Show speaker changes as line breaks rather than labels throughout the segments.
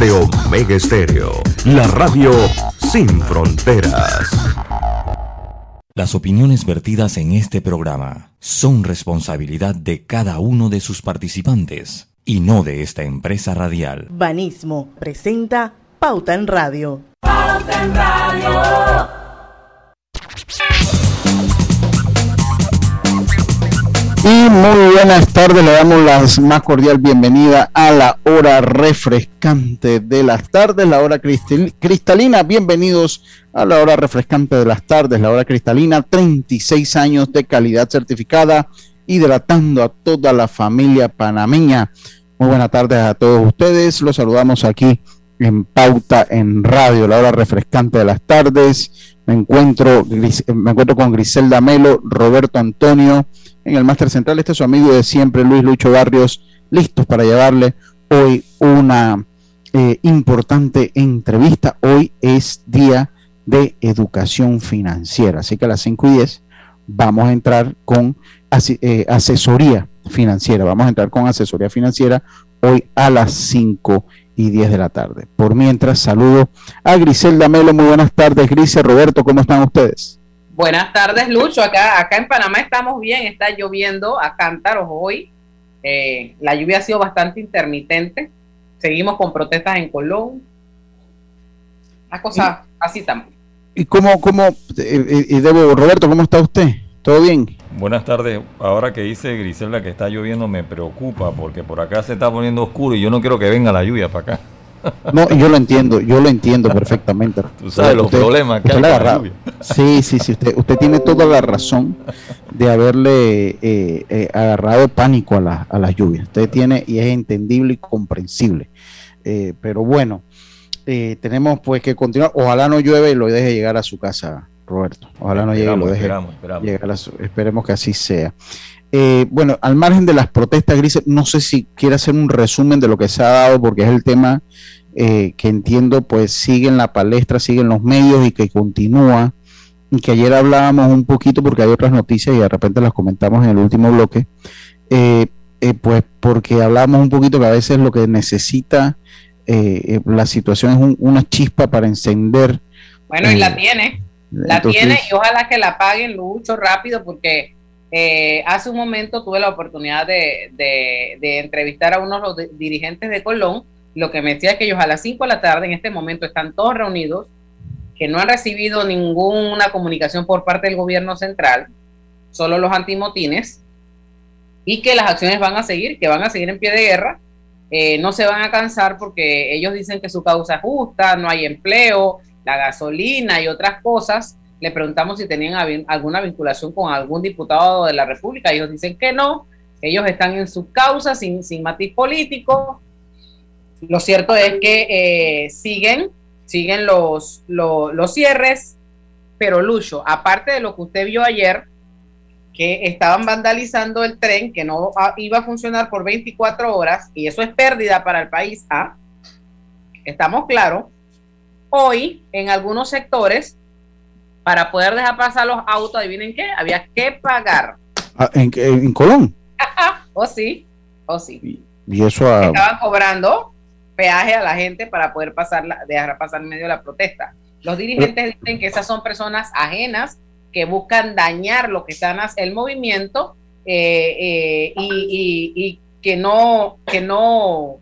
de Omega Estéreo, la radio sin fronteras.
Las opiniones vertidas en este programa son responsabilidad de cada uno de sus participantes y no de esta empresa radial.
Banismo presenta Pauta en Radio.
Pauta en Radio.
Y muy buenas tardes, le damos la más cordial bienvenida a la hora refrescante de las tardes, la hora cristalina. Bienvenidos a la hora refrescante de las tardes, la hora cristalina, 36 años de calidad certificada, hidratando a toda la familia panameña. Muy buenas tardes a todos ustedes, los saludamos aquí en Pauta en Radio, la hora refrescante de las tardes. Me encuentro, me encuentro con Griselda Melo, Roberto Antonio en el Máster Central. Este es su amigo de siempre, Luis Lucho Barrios, listos para llevarle hoy una eh, importante entrevista. Hoy es día de educación financiera, así que a las 5 y 10 vamos a entrar con eh, asesoría financiera. Vamos a entrar con asesoría financiera hoy a las 5 y 10 de la tarde. Por mientras, saludo a Griselda Melo. Muy buenas tardes, Grisel, Roberto, ¿cómo están ustedes?
Buenas tardes, Lucho. Acá, acá en Panamá estamos bien, está lloviendo a cántaros hoy. Eh, la lluvia ha sido bastante intermitente. Seguimos con protestas en Colón. Las cosas así estamos.
¿Y cómo, cómo, y, debo, Roberto, cómo está usted? ¿Todo bien?
Buenas tardes. Ahora que dice Griselda que está lloviendo me preocupa porque por acá se está poniendo oscuro y yo no quiero que venga la lluvia para acá.
No, yo lo entiendo, yo lo entiendo perfectamente.
Tú sabes los problemas que hay
con Sí, sí, sí, usted, usted tiene toda la razón de haberle eh, eh, agarrado pánico a la, a las lluvias. Usted tiene, y es entendible y comprensible. Eh, pero bueno, tenemos pues que continuar. Ojalá no llueve y lo deje llegar a su casa, Roberto. Ojalá no llegue y lo deje llegar a su, esperemos que así sea. Bueno, al margen de las protestas grises, no sé si quiere hacer un resumen de lo que se ha dado, porque es el tema eh, que entiendo pues sigue en la palestra, sigue en los medios y que continúa. Y que ayer hablábamos un poquito porque hay otras noticias y de repente las comentamos en el último bloque. Eh, eh, pues porque hablábamos un poquito que a veces lo que necesita la situación es una chispa para encender.
Bueno, y la tiene. La tiene y ojalá que la paguen mucho rápido porque hace un momento tuve la oportunidad de, de entrevistar a unos dirigentes de Colón lo que me decía es que ellos a las 5 de la tarde en este momento están todos reunidos, que no han recibido ninguna comunicación por parte del gobierno central, solo los antimotines, y que las acciones van a seguir, que van a seguir en pie de guerra, eh, no se van a cansar porque ellos dicen que su causa es justa, no hay empleo, la gasolina y otras cosas. Le preguntamos si tenían alguna vinculación con algún diputado de la República. Ellos dicen que no, ellos están en su causa sin, sin matiz político, lo cierto es que eh, siguen, siguen los, los, cierres, pero Lucho, aparte de lo que usted vio ayer, que estaban vandalizando el tren, que no iba a funcionar por 24 horas, y eso es pérdida para el país, ¿ah? estamos claros, hoy en algunos sectores, para poder dejar pasar los autos, adivinen qué, había que pagar.
Ah, ¿En, en Colón?
o sí, o sí.
Y eso
Estaban cobrando peaje a la gente para poder pasar dejar pasar en medio de la protesta. Los dirigentes dicen que esas son personas ajenas que buscan dañar lo que están el movimiento eh, eh, y, que no que no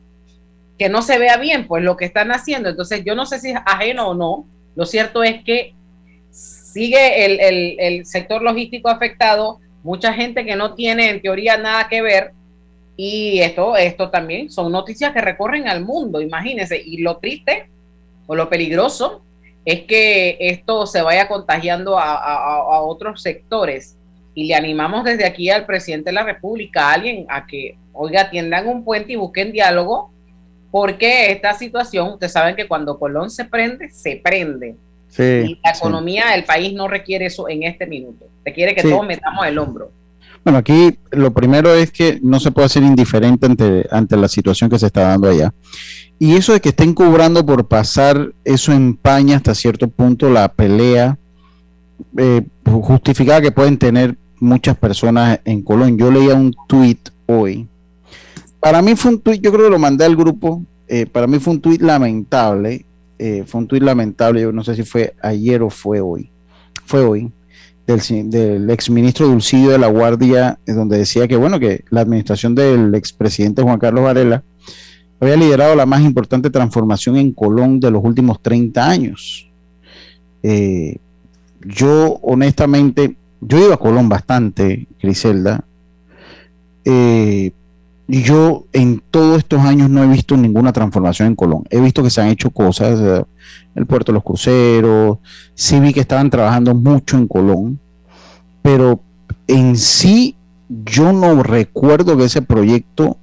que no se vea bien pues lo que están haciendo. Entonces yo no sé si es ajeno o no. Lo cierto es que sigue el, el sector logístico afectado, mucha gente que no tiene en teoría nada que ver y esto, esto también son noticias que recorren al mundo, imagínense. Y lo triste o lo peligroso es que esto se vaya contagiando a, otros sectores. Y le animamos desde aquí al presidente de la República, a alguien, a que, oiga, atiendan un puente y busquen diálogo, porque esta situación, ustedes saben que cuando Colón se prende, se prende. Y la economía del país no requiere eso en este minuto. Requiere que todos metamos el hombro.
Bueno, aquí lo primero es que no se puede ser indiferente ante, ante la situación que se está dando allá. Y eso de que estén cobrando por pasar, eso empaña hasta cierto punto la pelea eh, justificada que pueden tener muchas personas en Colón. Yo leía un tweet hoy. Para mí fue un tweet, yo creo que lo mandé al grupo eh, para mí fue un tuit lamentable, eh, fue un tuit lamentable, yo no sé si fue ayer o fue hoy, fue hoy, del, del exministro Dulcidio de la Guardia, donde decía que, bueno, que la administración del expresidente Juan Carlos Varela había liderado la más importante transformación en Colón de los últimos 30 años. Eh, yo, honestamente, yo iba a Colón bastante, Griselda, eh, yo en todos estos años no he visto ninguna transformación en Colón. He visto que se han hecho cosas, eh, el puerto de los cruceros, sí vi que estaban trabajando mucho en Colón, pero en sí yo no recuerdo que ese proyecto...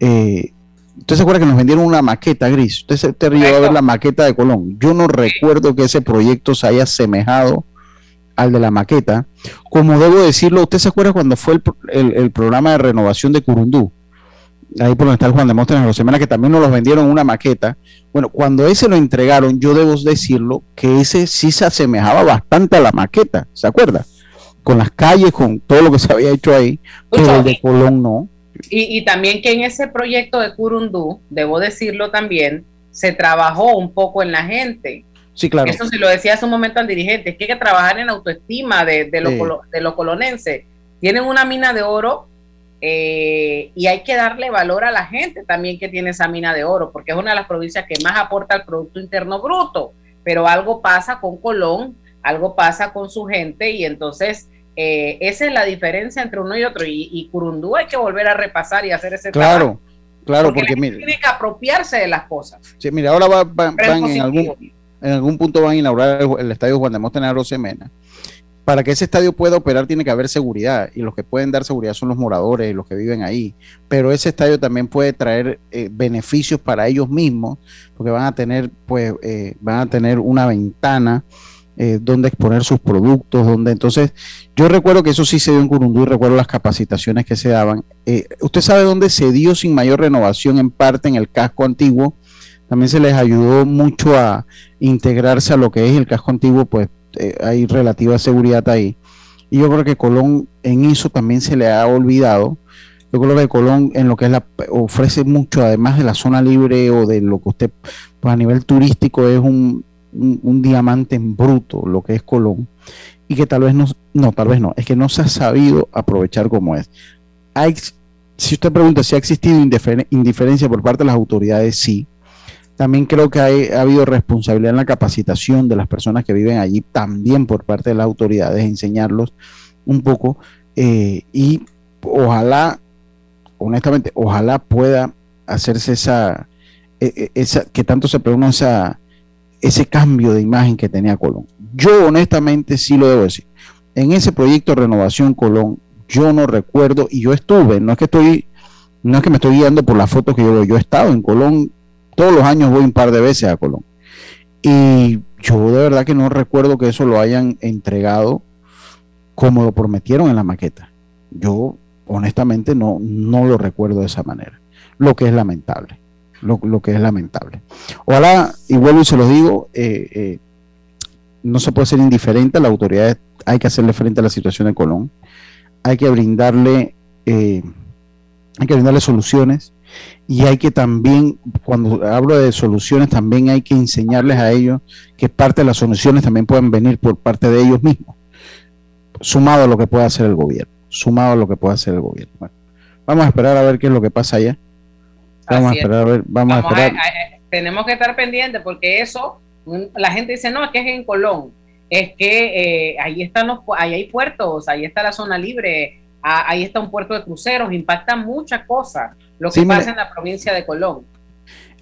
Eh, ¿Usted se acuerda que nos vendieron una maqueta, Gris? Usted se te a ver la maqueta de Colón. Yo no recuerdo que ese proyecto se haya asemejado al de la maqueta. Como debo decirlo, ¿usted se acuerda cuando fue el, programa de renovación de Curundú? Ahí por donde está el Juan de Móstoles en semana que también nos los vendieron una maqueta. Bueno, cuando ese lo entregaron, yo debo decirlo que ese sí se asemejaba bastante a la maqueta, ¿se acuerda? Con las calles, con todo lo que se había hecho ahí, pero el de Colón no.
Y, y también que en ese proyecto de Curundú, debo decirlo también, se trabajó un poco en la gente
Sí, claro.
Eso se lo decía hace un momento al dirigente, es que hay que trabajar en autoestima de, de, los, colonenses. Tienen una mina de oro eh, y hay que darle valor a la gente también que tiene esa mina de oro, porque es una de las provincias que más aporta al Producto Interno Bruto. Pero algo pasa con Colón, algo pasa con su gente y entonces eh, esa es la diferencia entre uno y otro. Y, y, Curundú hay que volver a repasar y hacer ese
claro. trabajo. Claro, porque,
mire, tiene que apropiarse de las cosas.
Sí, mira, ahora va, van en algún en algún punto van a inaugurar el, estadio Juan de Móstenes Semena. Para que ese estadio pueda operar tiene que haber seguridad y los que pueden dar seguridad son los moradores, y los que viven ahí. Pero ese estadio también puede traer eh, beneficios para ellos mismos porque van a tener, pues, eh, van a tener una ventana eh, donde exponer sus productos, donde entonces yo recuerdo que eso sí se dio en Curundú y recuerdo las capacitaciones que se daban. ¿Usted sabe dónde se dio sin mayor renovación en parte en el casco antiguo? También se les ayudó mucho a integrarse a lo que es el casco antiguo, pues eh, hay relativa seguridad ahí. Y yo creo que Colón en eso también se le ha olvidado. Yo creo que Colón en lo que es la ofrece mucho, además de la zona libre o de lo que usted pues a nivel turístico es un, diamante en bruto, lo que es Colón, y que tal vez no, no, tal vez no, es que no se ha sabido aprovechar como es. Si usted pregunta si ha existido indiferencia por parte de las autoridades, sí. También creo que ha habido responsabilidad en la capacitación de las personas que viven allí, también por parte de las autoridades, enseñarlos un poco. Eh, y ojalá, honestamente, ojalá pueda hacerse esa, e, e, esa que tanto se pronuncia ese cambio de imagen que tenía Colón. Yo honestamente sí lo debo decir. En ese proyecto renovación Colón, yo no recuerdo, y yo estuve, no es que estoy, no es que me estoy guiando por las fotos que yo veo, yo he estado en Colón todos los años voy un par de veces a Colón. Y yo de verdad que no recuerdo que eso lo hayan entregado como lo prometieron en la maqueta. Yo honestamente no, no lo recuerdo de esa manera. Lo que es lamentable. Lo, que es lamentable. Ojalá, y vuelvo y se lo digo, eh, eh, no se puede ser indiferente a la autoridad, hay que hacerle frente a la situación de Colón, hay que brindarle, eh, hay que brindarle soluciones, y hay que también, cuando hablo de soluciones, también hay que enseñarles a ellos que parte de las soluciones también pueden venir por parte de ellos mismos, sumado a lo que pueda hacer el gobierno, sumado a lo que pueda hacer el gobierno. Bueno, vamos a esperar a ver qué es lo que pasa allá. Vamos a esperar a ver, vamos, a esperar.
tenemos que estar pendientes porque eso, la gente dice, no, es que es en Colón, es que eh, ahí están los, ahí hay puertos, ahí está la zona libre, ahí está un puerto de cruceros, impacta muchas cosas lo que pasa en la provincia de Colón.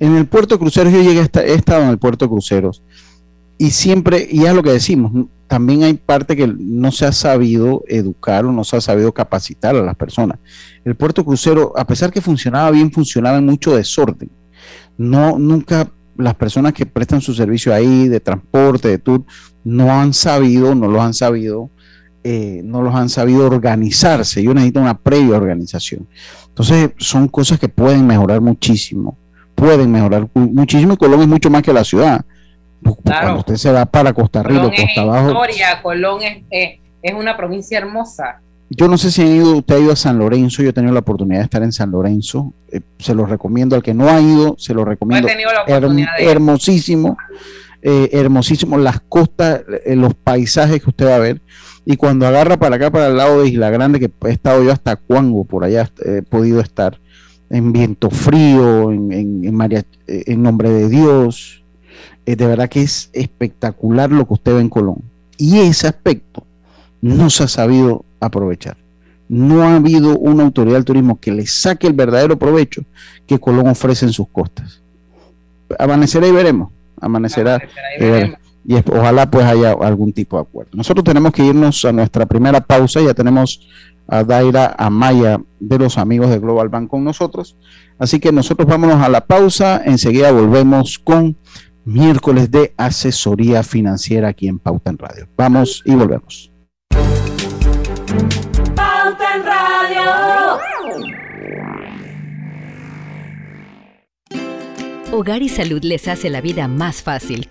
En el puerto de cruceros, yo llegué a he estado en el puerto de cruceros y siempre, y es lo que decimos, también hay parte que no se ha sabido educar o no se ha sabido capacitar a las personas. El puerto crucero, a pesar que funcionaba bien, funcionaba en mucho desorden. No, nunca las personas que prestan su servicio ahí de transporte, de tour, no han sabido, no lo han sabido, eh, no los han sabido organizarse. Yo necesito una previa organización. Entonces, son cosas que pueden mejorar muchísimo. Pueden mejorar muchísimo y Colón es mucho más que la ciudad. Cuando usted se va para Costa Rica, Costa
Abajo. Historia, Colón es, es, una provincia hermosa.
Yo no sé si han ido, usted ha ido a San Lorenzo, yo he tenido la oportunidad de estar en San Lorenzo, eh, se lo recomiendo al que no ha ido, se lo recomiendo. hermosísimo, eh, hermosísimo, las costas, eh, los paisajes que usted va a ver. Y cuando agarra para acá, para el lado de Isla Grande, que he estado yo hasta Cuango, por allá he podido estar, en viento frío, en, en, en nombre de Dios, de verdad que es espectacular lo que usted ve en Colón. Y ese aspecto no se ha sabido aprovechar. No ha habido una autoridad del turismo que le saque el verdadero provecho que Colón ofrece en sus costas. Amanecerá y veremos. Amanecerá, y, veremos. Y ojalá pues haya algún tipo de acuerdo. Nosotros tenemos que irnos a nuestra primera pausa. Ya tenemos a Daira Amaya de los amigos de Global Bank con nosotros. Así que nosotros vámonos a la pausa. Enseguida volvemos con miércoles de asesoría financiera aquí en Pauta en Radio. Vamos y volvemos.
Pauta en Radio.
Hogar y Salud les hace la vida más fácil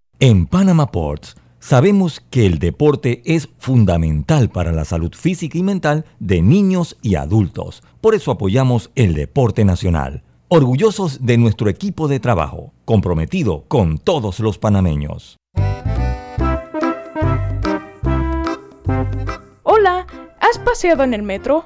En Panama Ports sabemos que el deporte es fundamental para la salud física y mental de niños y adultos. Por eso apoyamos el deporte nacional. Orgullosos de nuestro equipo de trabajo, comprometido con todos los panameños.
Hola, ¿has paseado en el metro?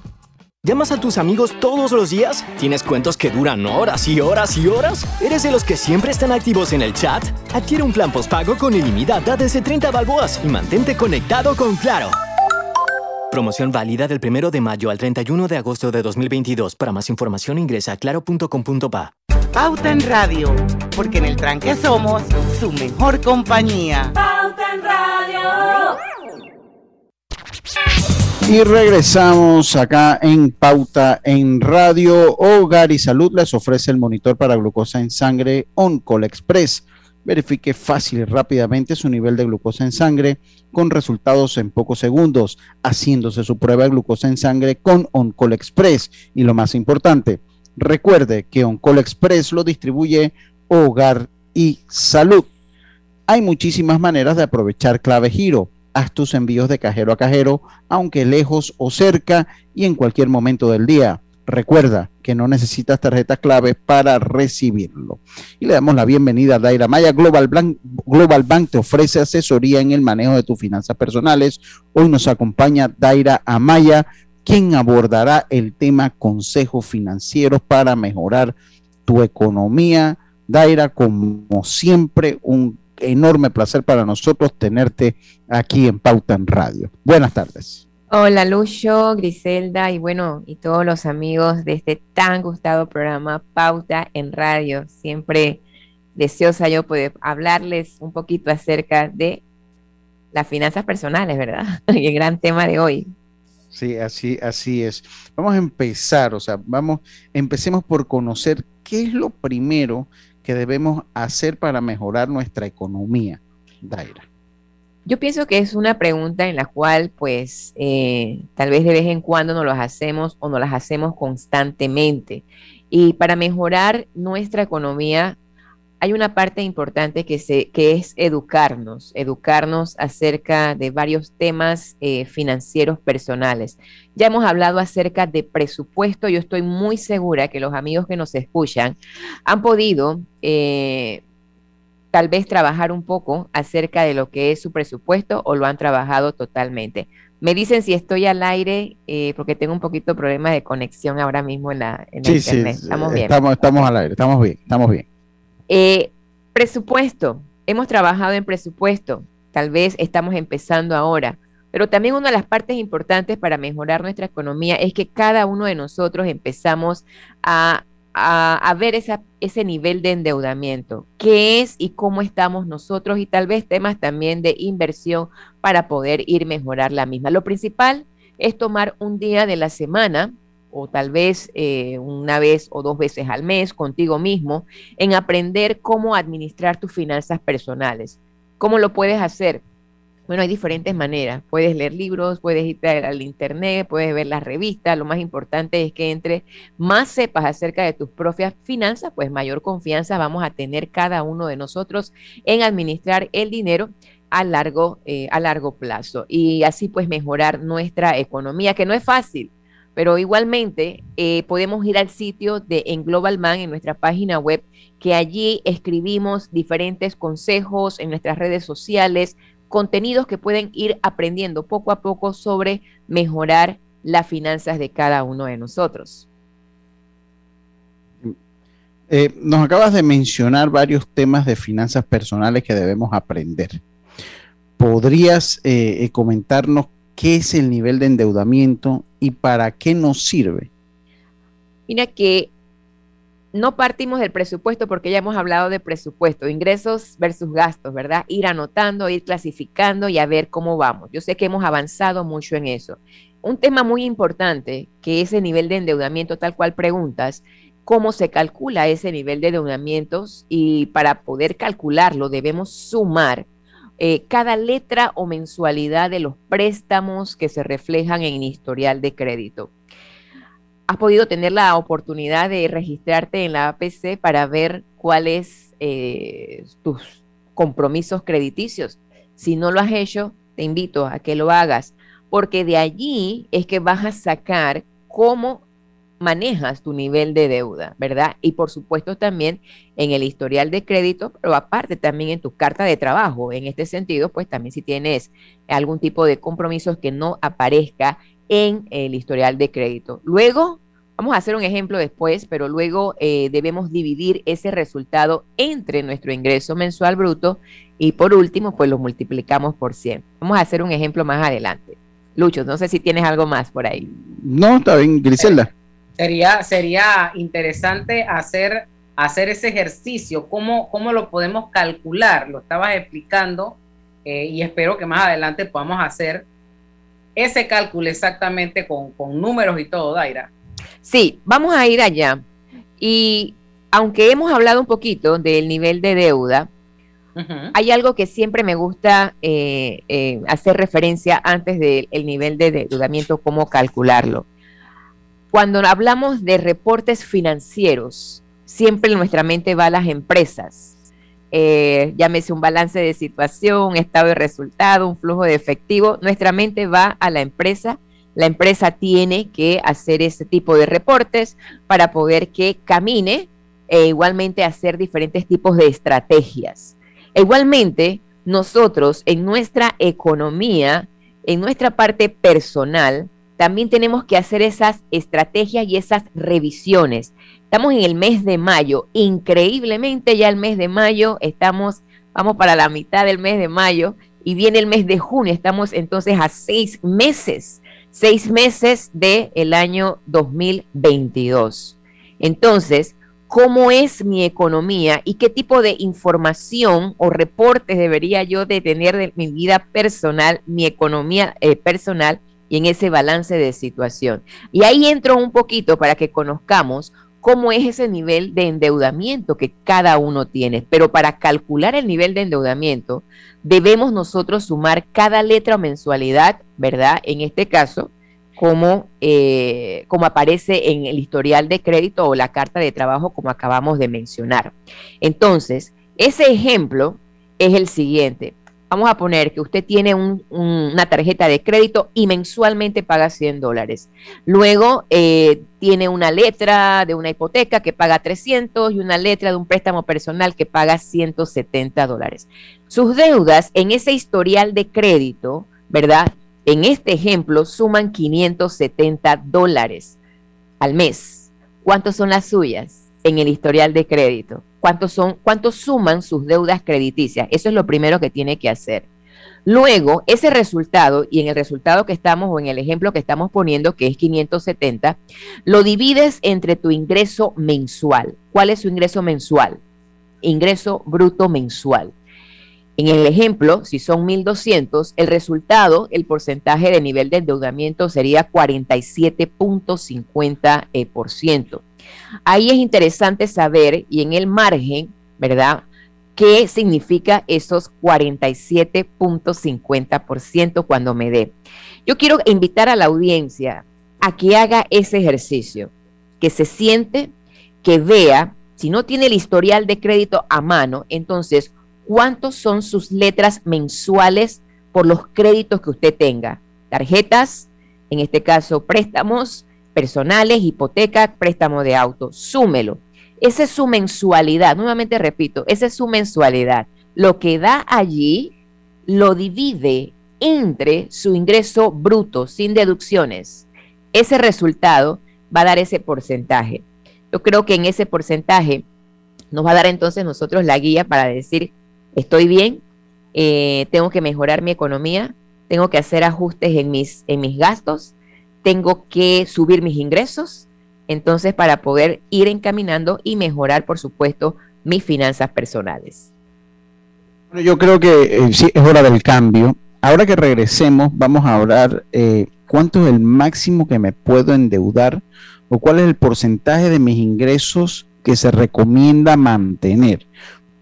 ¿Llamas a tus amigos todos los días? ¿Tienes cuentos que duran horas y horas y horas? ¿Eres de los que siempre están activos en el chat? Adquiere un plan postpago con ilimitada desde 30 balboas y mantente conectado con Claro. Promoción válida del 1 de mayo al 31 de agosto de 2022. Para más información ingresa a claro.com.pa.
Pauta en Radio, porque en el tranque somos su mejor compañía.
Pauta en Radio.
Y regresamos acá en Pauta en Radio. Hogar y Salud les ofrece el monitor para glucosa en sangre OnCall Express. Verifique fácil y rápidamente su nivel de glucosa en sangre con resultados en pocos segundos, haciéndose su prueba de glucosa en sangre con OnCall Express. Y lo más importante, recuerde que OnCall Express lo distribuye Hogar y Salud. Hay muchísimas maneras de aprovechar clave giro haz tus envíos de cajero a cajero, aunque lejos o cerca y en cualquier momento del día. Recuerda que no necesitas tarjeta clave para recibirlo. Y le damos la bienvenida a Daira Maya. Global Bank, Global Bank te ofrece asesoría en el manejo de tus finanzas personales. Hoy nos acompaña Daira Amaya, quien abordará el tema consejos financieros para mejorar tu economía. Daira, como siempre, un enorme placer para nosotros tenerte aquí en Pauta en Radio. Buenas tardes.
Hola Lucho, Griselda y bueno, y todos los amigos de este tan gustado programa Pauta en Radio. Siempre deseosa yo poder hablarles un poquito acerca de las finanzas personales, ¿verdad? Y el gran tema de hoy.
Sí, así, así es. Vamos a empezar, o sea, vamos, empecemos por conocer qué es lo primero que debemos hacer para mejorar nuestra economía, Daira?
Yo pienso que es una pregunta en la cual, pues, eh, tal vez de vez en cuando nos las hacemos o nos las hacemos constantemente. Y para mejorar nuestra economía, hay una parte importante que, se, que es educarnos, educarnos acerca de varios temas eh, financieros personales. Ya hemos hablado acerca de presupuesto. Yo estoy muy segura que los amigos que nos escuchan han podido eh, tal vez trabajar un poco acerca de lo que es su presupuesto o lo han trabajado totalmente. Me dicen si estoy al aire, eh, porque tengo un poquito de problema de conexión ahora mismo en la, en
sí, internet. Sí, estamos bien. Estamos, estamos al aire, estamos bien, estamos bien.
Eh, presupuesto, hemos trabajado en presupuesto, tal vez estamos empezando ahora, pero también una de las partes importantes para mejorar nuestra economía es que cada uno de nosotros empezamos a, ver ese nivel de endeudamiento, qué es y cómo estamos nosotros y tal vez temas también de inversión para poder ir mejorar la misma. Lo principal es tomar un día de la semana o tal vez eh, una vez o dos veces al mes contigo mismo en aprender cómo administrar tus finanzas personales. ¿Cómo lo puedes hacer? Bueno, hay diferentes maneras. Puedes leer libros, puedes ir al internet, puedes ver las revistas. Lo más importante es que entre más sepas acerca de tus propias finanzas, pues mayor confianza vamos a tener cada uno de nosotros en administrar el dinero a largo, eh, a largo plazo y así pues mejorar nuestra economía, que no es fácil pero igualmente eh, podemos ir al sitio de En Global Man, en nuestra página web, que allí escribimos diferentes consejos en nuestras redes sociales, contenidos que pueden ir aprendiendo poco a poco sobre mejorar las finanzas de cada uno de nosotros.
Eh, nos acabas de mencionar varios temas de finanzas personales que debemos aprender. ¿Podrías eh, comentarnos qué es el nivel de endeudamiento y para qué nos sirve?
Mira que no partimos del presupuesto porque ya hemos hablado de presupuesto, ingresos versus gastos, ¿verdad? Ir anotando, ir clasificando y a ver cómo vamos. Yo sé que hemos avanzado mucho en eso. Un tema muy importante, que es el nivel de endeudamiento, tal cual preguntas, cómo se calcula ese nivel de endeudamientos y para poder calcularlo debemos sumar eh, cada letra o mensualidad de los préstamos que se reflejan en historial de crédito has podido tener la oportunidad de registrarte en la APC para ver cuáles eh, tus compromisos crediticios. Si no lo has hecho, te invito a que lo hagas, porque de allí es que vas a sacar cómo manejas tu nivel de deuda, ¿verdad? Y por supuesto también en el historial de crédito, pero aparte también en tu carta de trabajo. En este sentido, pues también si tienes algún tipo de compromisos que no aparezca en el historial de crédito. Luego, vamos a hacer un ejemplo después, pero luego eh, debemos dividir ese resultado entre nuestro ingreso mensual bruto y por último, pues lo multiplicamos por 100. Vamos a hacer un ejemplo más adelante. Lucho, no sé si tienes algo más por ahí.
No, está bien, Griselda.
Sería, sería interesante hacer, hacer ese ejercicio, ¿Cómo, cómo lo podemos calcular, lo estabas explicando eh, y espero que más adelante podamos hacer ese cálculo exactamente con, números y todo, Daira.
Sí, vamos a ir allá. Y aunque hemos hablado un poquito del nivel de deuda, hay algo que siempre me gusta eh, eh, hacer referencia antes del nivel de endeudamiento, cómo calcularlo. Cuando hablamos de reportes financieros, siempre en nuestra mente va a las empresas eh, llámese un balance de situación, un estado de resultado, un flujo de efectivo, nuestra mente va a la empresa. La empresa tiene que hacer ese tipo de reportes para poder que camine e igualmente hacer diferentes tipos de estrategias. Igualmente, nosotros en nuestra economía, en nuestra parte personal, también tenemos que hacer esas estrategias y esas revisiones. Estamos en el mes de mayo, increíblemente ya el mes de mayo, estamos, vamos para la mitad del mes de mayo y viene el mes de junio, estamos entonces a seis meses, seis meses del el año 2022. Entonces, ¿cómo es mi economía y qué tipo de información o reportes debería yo de tener de mi vida personal, mi economía eh, personal y en ese balance de situación? Y ahí entro un poquito para que conozcamos cómo es ese nivel de endeudamiento que cada uno tiene. Pero para calcular el nivel de endeudamiento, debemos nosotros sumar cada letra o mensualidad, ¿verdad? En este caso, como, eh, como aparece en el historial de crédito o la carta de trabajo, como acabamos de mencionar. Entonces, ese ejemplo es el siguiente. Vamos a poner que usted tiene una tarjeta de crédito y mensualmente paga 100 dólares. Luego eh, tiene una letra de una hipoteca que paga 300 y una letra de un préstamo personal que paga 170 dólares. Sus deudas en ese historial de crédito, ¿verdad? En este ejemplo suman 570 dólares al mes. ¿Cuántos son las suyas en el historial de crédito? Cuántos son, cuántos suman sus deudas crediticias. Eso es lo primero que tiene que hacer. Luego, ese resultado, y en el resultado que estamos, o en el ejemplo que estamos poniendo, que es 570, lo divides entre tu ingreso mensual. ¿Cuál es su ingreso mensual? Ingreso bruto mensual. En el ejemplo, si son 1.200, el resultado, el porcentaje de nivel de endeudamiento sería 47.50%. Ahí es interesante saber, y en el margen, ¿verdad? ¿Qué significa esos 47.50% cuando me dé? Yo quiero invitar a la audiencia a que haga ese ejercicio, que se siente, que vea, si no tiene el historial de crédito a mano, entonces, ¿cuántos son sus letras mensuales por los créditos que usted tenga? Tarjetas, en este caso préstamos, personales, hipoteca, préstamo de auto, súmelo. Esa es su mensualidad, nuevamente repito, esa es su mensualidad. Lo que da allí lo divide entre su ingreso bruto sin deducciones. Ese resultado va a dar ese porcentaje. Yo creo que en ese porcentaje nos va a dar entonces nosotros la guía para decir, estoy bien, eh, tengo que mejorar mi economía, tengo que hacer ajustes en mis, en mis gastos, tengo que subir mis ingresos, entonces para poder ir encaminando y mejorar, por supuesto, mis finanzas personales.
Yo creo que eh, sí, es hora del cambio. Ahora que regresemos, vamos a hablar eh, cuánto es el máximo que me puedo endeudar o cuál es el porcentaje de mis ingresos que se recomienda mantener.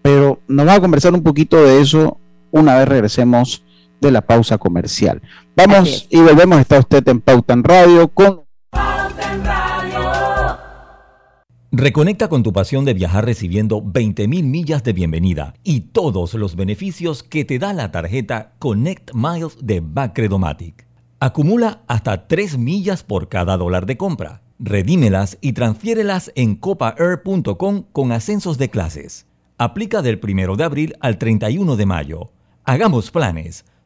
Pero nos va a conversar un poquito de eso una vez regresemos de la pausa comercial. Vamos y volvemos. Está usted en Pauta en Radio con
Reconecta con tu pasión de viajar recibiendo 20.000 millas de bienvenida y todos los beneficios que te da la tarjeta Connect Miles de Bacredomatic. Acumula hasta 3 millas por cada dólar de compra. Redímelas y transfiérelas en copaair.com con ascensos de clases. Aplica del 1 de abril al 31 de mayo. Hagamos planes.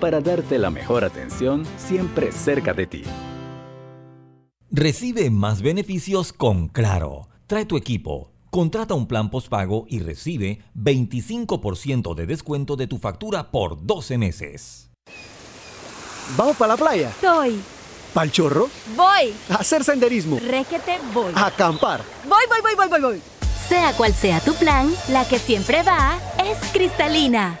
para darte la mejor atención siempre cerca de ti.
Recibe más beneficios con Claro. Trae tu equipo Contrata un plan postpago y recibe 25% de descuento de tu factura por 12 meses.
¿Vamos para la playa?
Soy.
¿Pal chorro?
Voy.
A hacer senderismo.
Requete voy.
A acampar.
Voy, voy, voy, voy, voy, voy. Sea cual sea tu plan, la que siempre va es cristalina.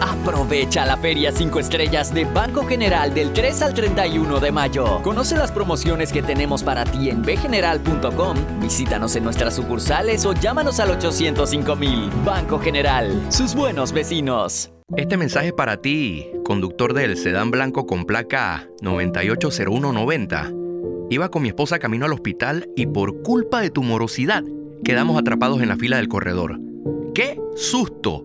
Aprovecha la Feria 5 Estrellas de Banco General del 3 al 31 de mayo. Conoce las promociones que tenemos para ti en bgeneral.com. Visítanos en nuestras sucursales o llámanos al 805 mil. Banco General, sus buenos vecinos.
Este mensaje para ti, conductor del sedán blanco con placa 980190. Iba con mi esposa camino al hospital y por culpa de tu morosidad quedamos atrapados en la fila del corredor. ¡Qué susto!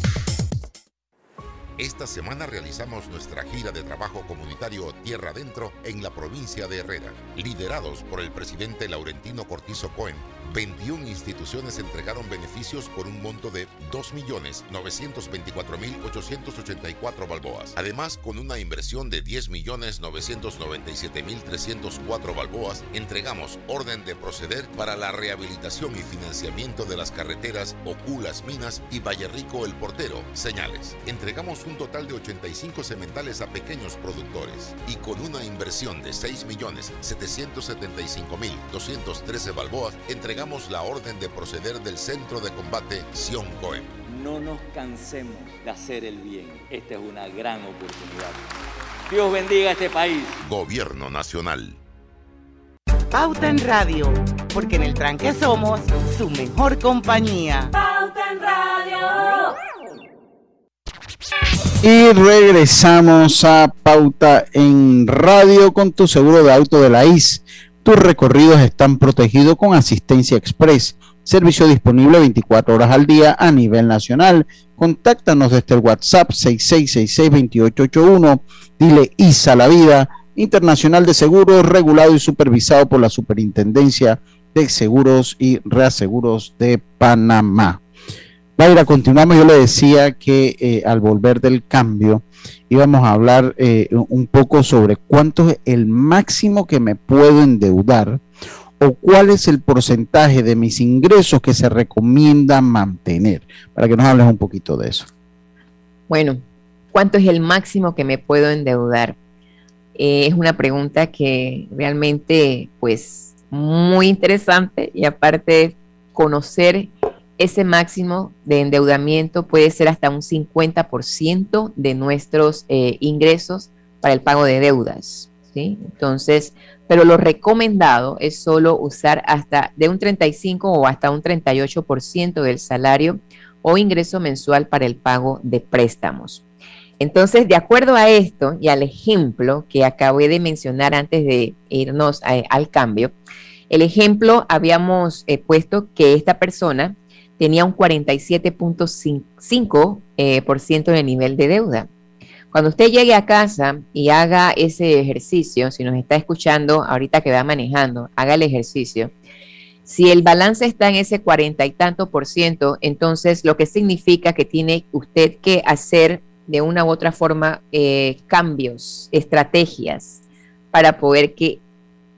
Esta semana realizamos nuestra gira de trabajo comunitario Tierra Adentro en la provincia de Herrera. Liderados por el presidente Laurentino Cortizo Cohen, 21 instituciones entregaron beneficios por un monto de 2.924.884 balboas. Además, con una inversión de 10.997.304 balboas, entregamos orden de proceder para la rehabilitación y financiamiento de las carreteras Oculas Minas y Valle Rico El Portero, señales. Entregamos un total de 85 cementales a pequeños productores y con una inversión de 6.775.213 balboas, entregamos la orden de proceder del Centro de Combate Sion Cohen.
No nos cansemos de hacer el bien. Esta es una gran oportunidad. Dios bendiga a este país.
Gobierno Nacional.
Pauta en Radio, porque en el tranque somos su mejor compañía.
Pauta en Radio.
Y regresamos a Pauta en Radio con tu seguro de auto de la IS. Tus recorridos están protegidos con asistencia express. Servicio disponible 24 horas al día a nivel nacional. Contáctanos desde el WhatsApp 6666-2881. Dile ISA la vida. Internacional de Seguros, regulado y supervisado por la Superintendencia de Seguros y Reaseguros de Panamá. Mayra, continuamos. Yo le decía que eh, al volver del cambio íbamos a hablar eh, un poco sobre cuánto es el máximo que me puedo endeudar o cuál es el porcentaje de mis ingresos que se recomienda mantener, para que nos hables un poquito de eso.
Bueno, ¿cuánto es el máximo que me puedo endeudar? Eh, es una pregunta que realmente, pues, muy interesante y aparte conocer ese máximo de endeudamiento puede ser hasta un 50% de nuestros eh, ingresos para el pago de deudas. ¿sí? Entonces, pero lo recomendado es solo usar hasta de un 35 o hasta un 38% del salario o ingreso mensual para el pago de préstamos. Entonces, de acuerdo a esto y al ejemplo que acabé de mencionar antes de irnos al cambio, el ejemplo habíamos eh, puesto que esta persona tenía un 47.5% eh, de nivel de deuda. Cuando usted llegue a casa y haga ese ejercicio, si nos está escuchando ahorita que va manejando, haga el ejercicio. Si el balance está en ese cuarenta y tanto por ciento, entonces lo que significa que tiene usted que hacer de una u otra forma eh, cambios, estrategias para poder que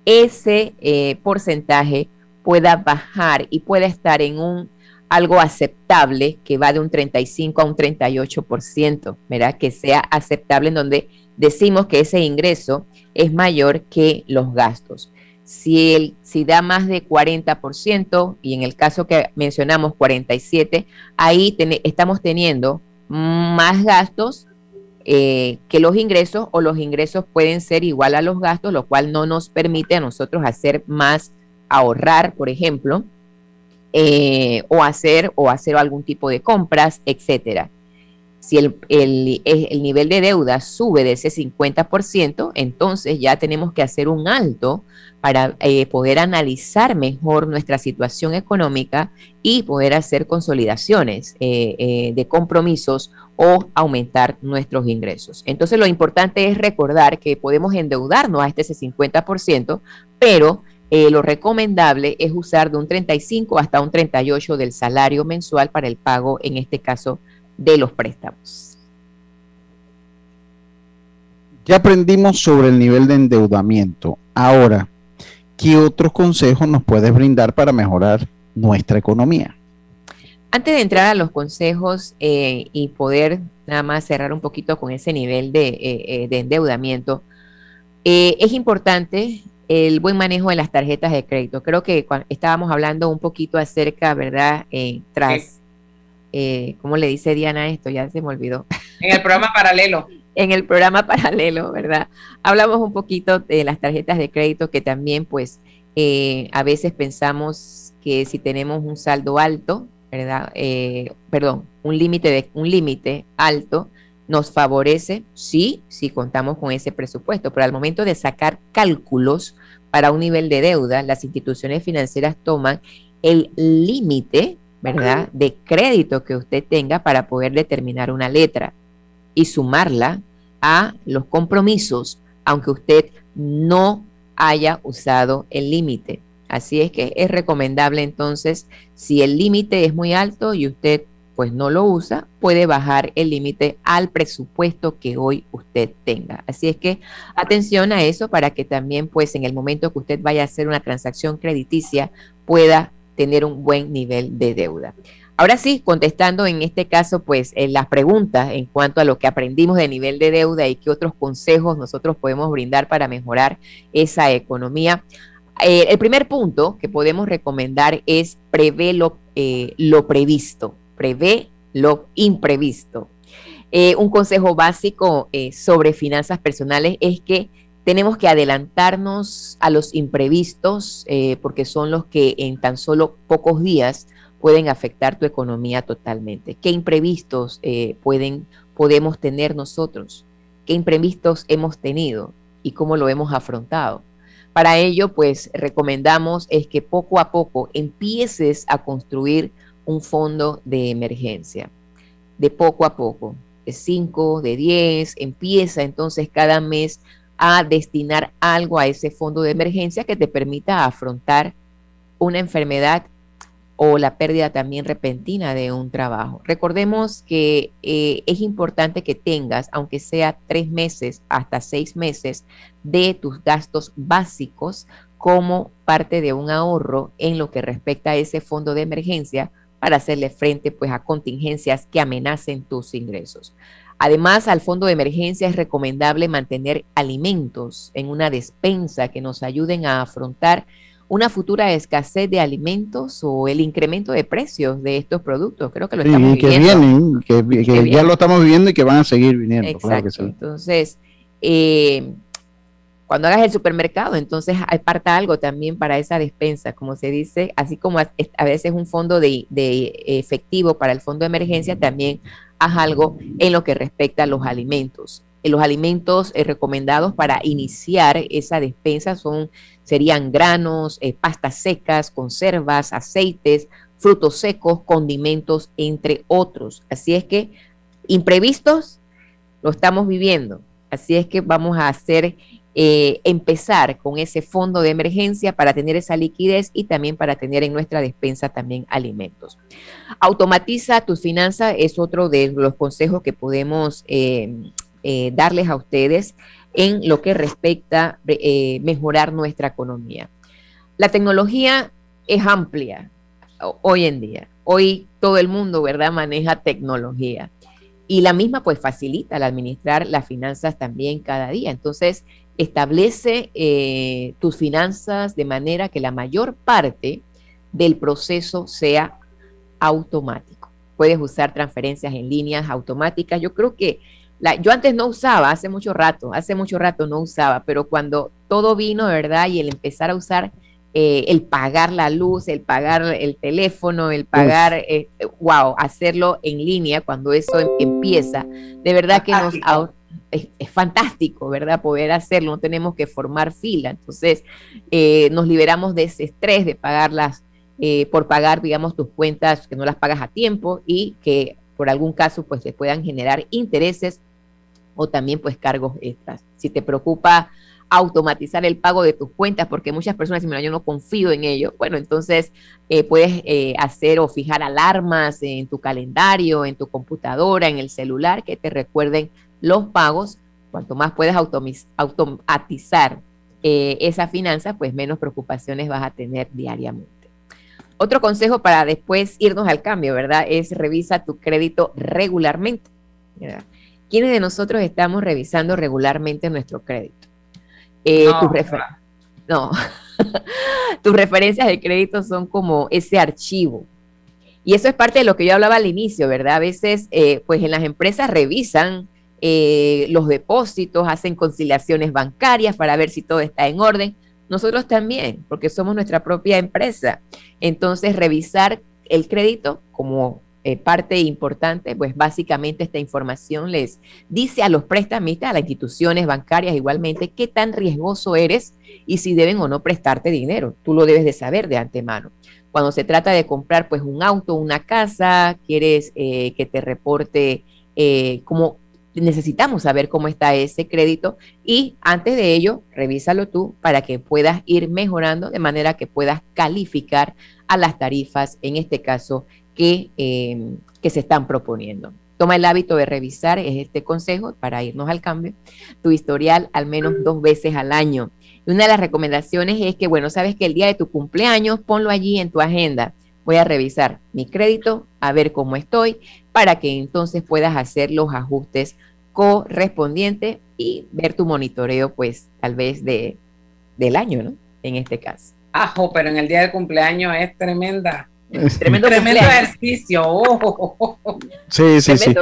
ese eh, porcentaje pueda bajar y pueda estar en un algo aceptable que va de un 35 a un 38%, ¿verdad? Que sea aceptable en donde decimos que ese ingreso es mayor que los gastos. Si, el, si da más de 40% y en el caso que mencionamos 47, ahí estamos teniendo más gastos eh, que los ingresos o los ingresos pueden ser igual a los gastos, lo cual no nos permite a nosotros hacer más, ahorrar, por ejemplo, eh, o hacer o hacer algún tipo de compras, etcétera. Si el, el, nivel de deuda sube de ese 50%, entonces ya tenemos que hacer un alto para eh, poder analizar mejor nuestra situación económica y poder hacer consolidaciones eh, de compromisos o aumentar nuestros ingresos. Entonces lo importante es recordar que podemos endeudarnos a este 50%, pero eh, lo recomendable es usar de un 35 hasta un 38 del salario mensual para el pago, en este caso, de los préstamos.
Ya aprendimos sobre el nivel de endeudamiento. Ahora, ¿qué otros consejos nos puedes brindar para mejorar nuestra economía?
Antes de entrar a los consejos eh, y poder nada más cerrar un poquito con ese nivel de, eh, de endeudamiento, es importante el buen manejo de las tarjetas de crédito. Creo que estábamos hablando un poquito acerca, ¿verdad? Eh, tras, eh, ¿cómo le dice Diana esto? Ya se me olvidó.
En el programa paralelo.
en el programa paralelo, ¿verdad? Hablamos un poquito de las tarjetas de crédito que también, pues, eh, a veces pensamos que si tenemos un saldo alto, ¿verdad? Eh, perdón, un límite de un límite alto, nos favorece, sí, si contamos con ese presupuesto, pero al momento de sacar cálculos para un nivel de deuda, las instituciones financieras toman el límite, ¿verdad?, de crédito que usted tenga para poder determinar una letra y sumarla a los compromisos, aunque usted no haya usado el límite. Así es que es recomendable entonces, si el límite es muy alto y usted pues no lo usa, puede bajar el límite al presupuesto que hoy usted tenga. Así es que atención a eso para que también pues en el momento que usted vaya a hacer una transacción crediticia pueda tener un buen nivel de deuda. Ahora sí, contestando en este caso pues en las preguntas en cuanto a lo que aprendimos de nivel de deuda y qué otros consejos nosotros podemos brindar para mejorar esa economía. Eh, el primer punto que podemos recomendar es prever lo, eh, lo previsto prevé lo imprevisto. Eh, un consejo básico eh, sobre finanzas personales es que tenemos que adelantarnos a los imprevistos eh, porque son los que en tan solo pocos días pueden afectar tu economía totalmente. ¿Qué imprevistos pueden podemos tener nosotros, qué imprevistos hemos tenido y cómo lo hemos afrontado. Para ello, pues recomendamos es que poco a poco empieces a construir un fondo de emergencia, de poco a poco, de 5, de 10, empieza entonces cada mes a destinar algo a ese fondo de emergencia que te permita afrontar una enfermedad o la pérdida también repentina de un trabajo. Recordemos que eh, es importante que tengas, aunque sea tres meses hasta seis meses, de tus gastos básicos como parte de un ahorro en lo que respecta a ese fondo de emergencia para hacerle frente pues a contingencias que amenacen tus ingresos. Además, al fondo de emergencia es recomendable mantener alimentos en una despensa que nos ayuden a afrontar una futura escasez de alimentos o el incremento de precios de estos productos. Creo que lo estamos
que Vienen, que, ya lo estamos viviendo y que van a seguir viniendo.
Exacto. Entonces, eh, cuando hagas el supermercado, entonces aparta algo también para esa despensa, como se dice, así como a, veces un fondo de, efectivo para el fondo de emergencia, también haz algo en lo que respecta a los alimentos. los alimentos eh, recomendados para iniciar esa despensa son serían granos, eh, pastas secas, conservas, aceites, frutos secos, condimentos, entre otros. Así es que imprevistos lo estamos viviendo. Así es que vamos a hacer eh, empezar con ese fondo de emergencia para tener esa liquidez y también para tener en nuestra despensa también alimentos. Automatiza tus finanzas es otro de los consejos que podemos eh, darles a ustedes en lo que respecta eh, mejorar nuestra economía. La tecnología es amplia hoy en día. Hoy todo el mundo, ¿verdad?, maneja tecnología. Y la misma pues facilita al administrar las finanzas también cada día. Entonces, establece eh, tus finanzas de manera que la mayor parte del proceso sea automático. Puedes usar transferencias en líneas automáticas. Yo creo que yo antes no usaba, hace mucho rato, hace mucho rato no usaba, pero cuando todo vino, ¿verdad? Y el empezar a usar, eh, el pagar la luz, el pagar el teléfono, el pagar, eh, wow, hacerlo en línea cuando eso em, empieza, de verdad que nos... Es, fantástico, ¿verdad? Poder hacerlo, no tenemos que formar fila, entonces eh, nos liberamos de ese estrés de pagarlas, por pagar, digamos, tus cuentas que no las pagas a tiempo y que por algún caso pues te puedan generar intereses o también pues cargos extras. Si te preocupa automatizar el pago de tus cuentas, porque muchas personas dicen, yo no confío en ello, bueno, entonces eh, puedes eh, hacer o fijar alarmas en tu calendario, en tu computadora, en el celular, que te recuerden los pagos. Cuanto más puedes automatizar eh, esa finanza, pues menos preocupaciones vas a tener diariamente. Otro consejo para después irnos al cambio, ¿verdad? Es revisa tu crédito regularmente. ¿verdad? ¿Quiénes de nosotros estamos revisando regularmente nuestro crédito? Eh, no, tus, referencias de crédito son como ese archivo. Y eso es parte de lo que yo hablaba al inicio, ¿verdad? A veces, eh, pues en las empresas revisan eh, los depósitos, hacen conciliaciones bancarias para ver si todo está en orden. Nosotros también, porque somos nuestra propia empresa. Entonces, revisar el crédito como eh, parte importante, pues básicamente esta información les dice a los prestamistas, a las instituciones bancarias igualmente, qué tan riesgoso eres y si deben o no prestarte dinero. Tú lo debes de saber de antemano. Cuando se trata de comprar pues un auto, una casa, quieres eh, que te reporte eh, cómo necesitamos saber cómo está ese crédito y antes de ello, revísalo tú para que puedas ir mejorando de manera que puedas calificar a las tarifas, en este caso que, em, que se están proponiendo. Toma el hábito de revisar, es este consejo para irnos al cambio, tu historial al menos dos veces al año. Y una de las recomendaciones es que, bueno, sabes que el día de tu cumpleaños, ponlo allí en tu agenda. Voy a revisar mi crédito, a ver cómo estoy, para que entonces puedas hacer los ajustes correspondientes y ver tu monitoreo, pues, tal vez de, del año, ¿no? En este caso.
Ajo, pero en el día de cumpleaños es tremenda Tremendo, Tremendo ejercicio. Oh.
Sí, sí, sí.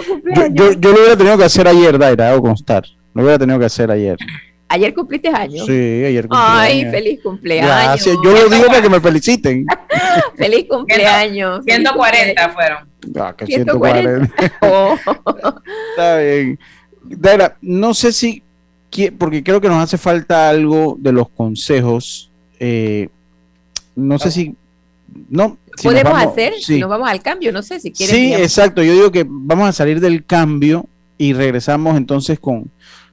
Yo, yo, lo hubiera tenido que hacer ayer, Daira, hago constar. Lo hubiera tenido que hacer ayer.
¿Ayer cumpliste años?
Sí, ayer
cumplí Ay, feliz cumpleaños.
Yo lo digo para que me feliciten.
feliz cumpleaños.
140 fueron.
Ah, que 140. Está bien. Dara, no sé si, porque creo que nos hace falta algo de los consejos. Eh, no sé si, no.
Podemos hacer, si nos vamos al cambio, no sé si quieres.
Sí, exacto. Yo digo que vamos a salir del cambio y regresamos entonces con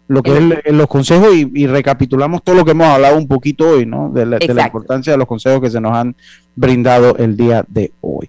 lo que es los consejos y, recapitulamos todo lo que hemos hablado un poquito hoy, ¿no? De la, de la importancia de los consejos que se nos han brindado el día de hoy.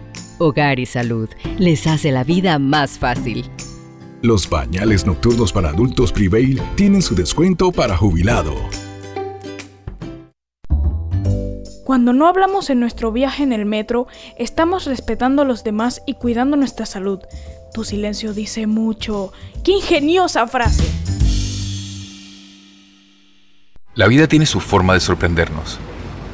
Hogar y Salud les hace la vida más fácil.
Los bañales nocturnos para adultos Prevail tienen su descuento para jubilado.
Cuando no hablamos en nuestro viaje en el metro, estamos respetando a los demás y cuidando nuestra salud. Tu silencio dice mucho. ¡Qué ingeniosa frase!
La vida tiene su forma de sorprendernos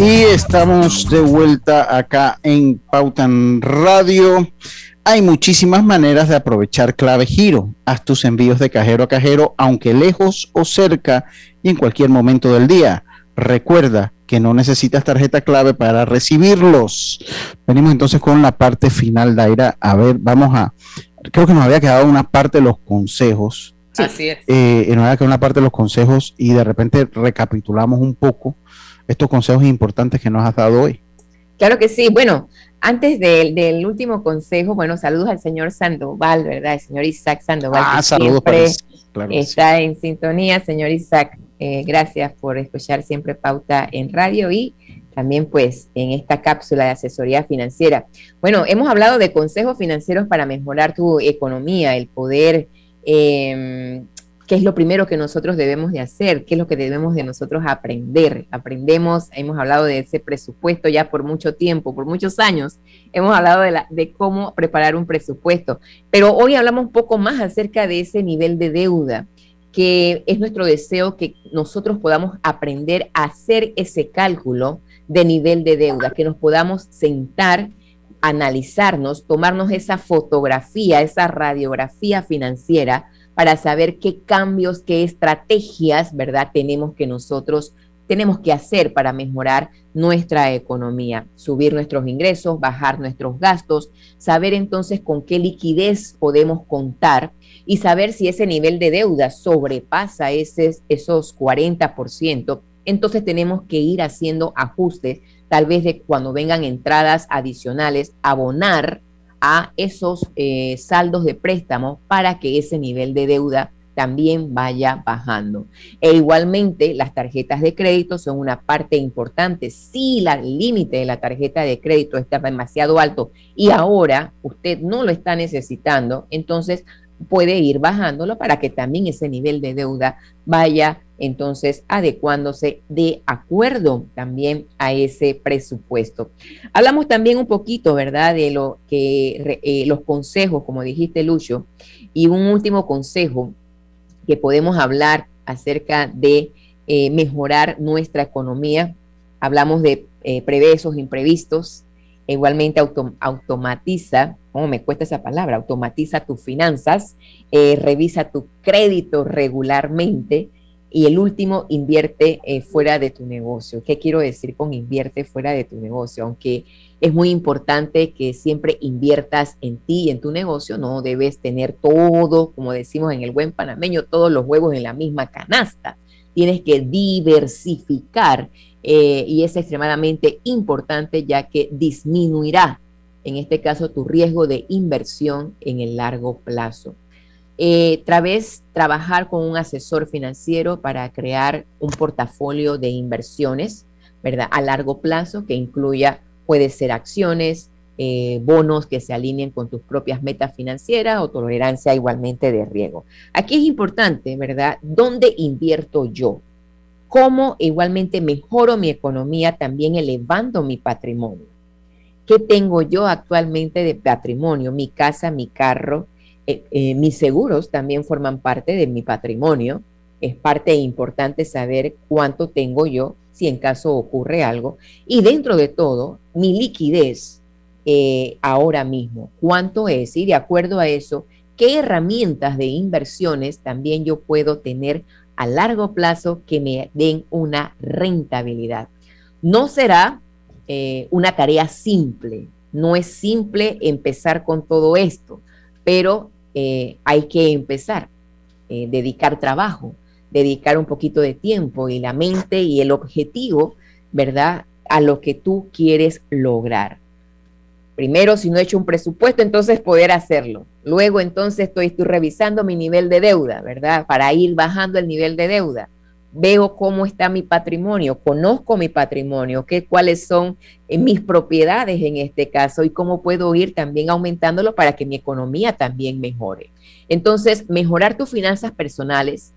Y estamos de vuelta acá en Pautan Radio. Hay muchísimas maneras de aprovechar clave giro. Haz tus envíos de cajero a cajero, aunque lejos o cerca y en cualquier momento del día. Recuerda que no necesitas tarjeta clave para recibirlos. Venimos entonces con la parte final, Daira. A ver, vamos a. Creo que nos había quedado una parte de los consejos.
Así es.
Eh, nos había quedado una parte de los consejos y de repente recapitulamos un poco estos consejos importantes que nos has dado hoy.
Claro que sí. Bueno, antes del, último consejo, bueno, saludos al señor Sandoval, ¿verdad? El señor Isaac Sandoval.
Ah, saludos para
claro Está en sintonía, señor Isaac. Eh, gracias por escuchar siempre Pauta en Radio y también pues en esta cápsula de asesoría financiera. Bueno, hemos hablado de consejos financieros para mejorar tu economía, el poder eh, qué es lo primero que nosotros debemos de hacer, qué es lo que debemos de nosotros aprender. Aprendemos, hemos hablado de ese presupuesto ya por mucho tiempo, por muchos años, hemos hablado de, la, de cómo preparar un presupuesto, pero hoy hablamos un poco más acerca de ese nivel de deuda que es nuestro deseo que nosotros podamos aprender a hacer ese cálculo de nivel de deuda, que nos podamos sentar, analizarnos, tomarnos esa fotografía, esa radiografía financiera para saber qué cambios, qué estrategias, ¿verdad? Tenemos que nosotros tenemos que hacer para mejorar nuestra economía, subir nuestros ingresos, bajar nuestros gastos, saber entonces con qué liquidez podemos contar y saber si ese nivel de deuda sobrepasa ese, esos 40%, entonces tenemos que ir haciendo ajustes, tal vez de cuando vengan entradas adicionales, abonar a esos eh, saldos de préstamo para que ese nivel de deuda también vaya bajando. E igualmente las tarjetas de crédito son una parte importante. Si el límite de la tarjeta de crédito está demasiado alto y ahora usted no lo está necesitando, entonces puede ir bajándolo para que también ese nivel de deuda vaya entonces adecuándose de acuerdo también a ese presupuesto. Hablamos también un poquito, ¿verdad?, de lo que eh, los consejos, como dijiste, Lucho, y un último consejo que podemos hablar acerca de eh, mejorar nuestra economía. Hablamos de eh, prevesos, imprevistos, igualmente automatiza, ¿cómo me cuesta esa palabra? Automatiza tus finanzas, revisa tu crédito regularmente, y el último, invierte eh, fuera de tu negocio. ¿Qué quiero decir con invierte fuera de tu negocio? Aunque es muy importante que siempre inviertas en ti y en tu negocio, no debes tener todo, como decimos en el buen panameño, todos los huevos en la misma canasta. Tienes que diversificar eh, y es extremadamente importante ya que disminuirá, en este caso, tu riesgo de inversión en el largo plazo. Eh, vez trabajar con un asesor financiero para crear un portafolio de inversiones, ¿verdad? A largo plazo que incluya, puede ser acciones, eh, bonos que se alineen con tus propias metas financieras o tolerancia igualmente de riesgo. Aquí es importante, ¿verdad? ¿Dónde invierto yo? ¿Cómo igualmente mejoro mi economía también elevando mi patrimonio? ¿Qué tengo yo actualmente de patrimonio? Mi casa, mi carro, eh, eh, mis seguros también forman parte de mi patrimonio. Es parte importante saber cuánto tengo yo si en caso ocurre algo. Y dentro de todo, mi liquidez eh, ahora mismo, cuánto es y de acuerdo a eso, qué herramientas de inversiones también yo puedo tener a largo plazo que me den una rentabilidad. No será una tarea simple, no es simple empezar con todo esto pero eh, hay que empezar, eh, dedicar trabajo, dedicar un poquito de tiempo y la mente y el objetivo, ¿verdad? A lo que tú quieres lograr. Primero, si no he hecho un presupuesto, entonces poder hacerlo. Luego, entonces, estoy, estoy revisando mi nivel de deuda, ¿verdad? Para ir bajando el nivel de deuda. Veo cómo está mi patrimonio, conozco mi patrimonio, qué, cuáles son eh, mis propiedades en este caso y cómo puedo ir también aumentándolo para que mi economía también mejore. Entonces, mejorar tus finanzas personales,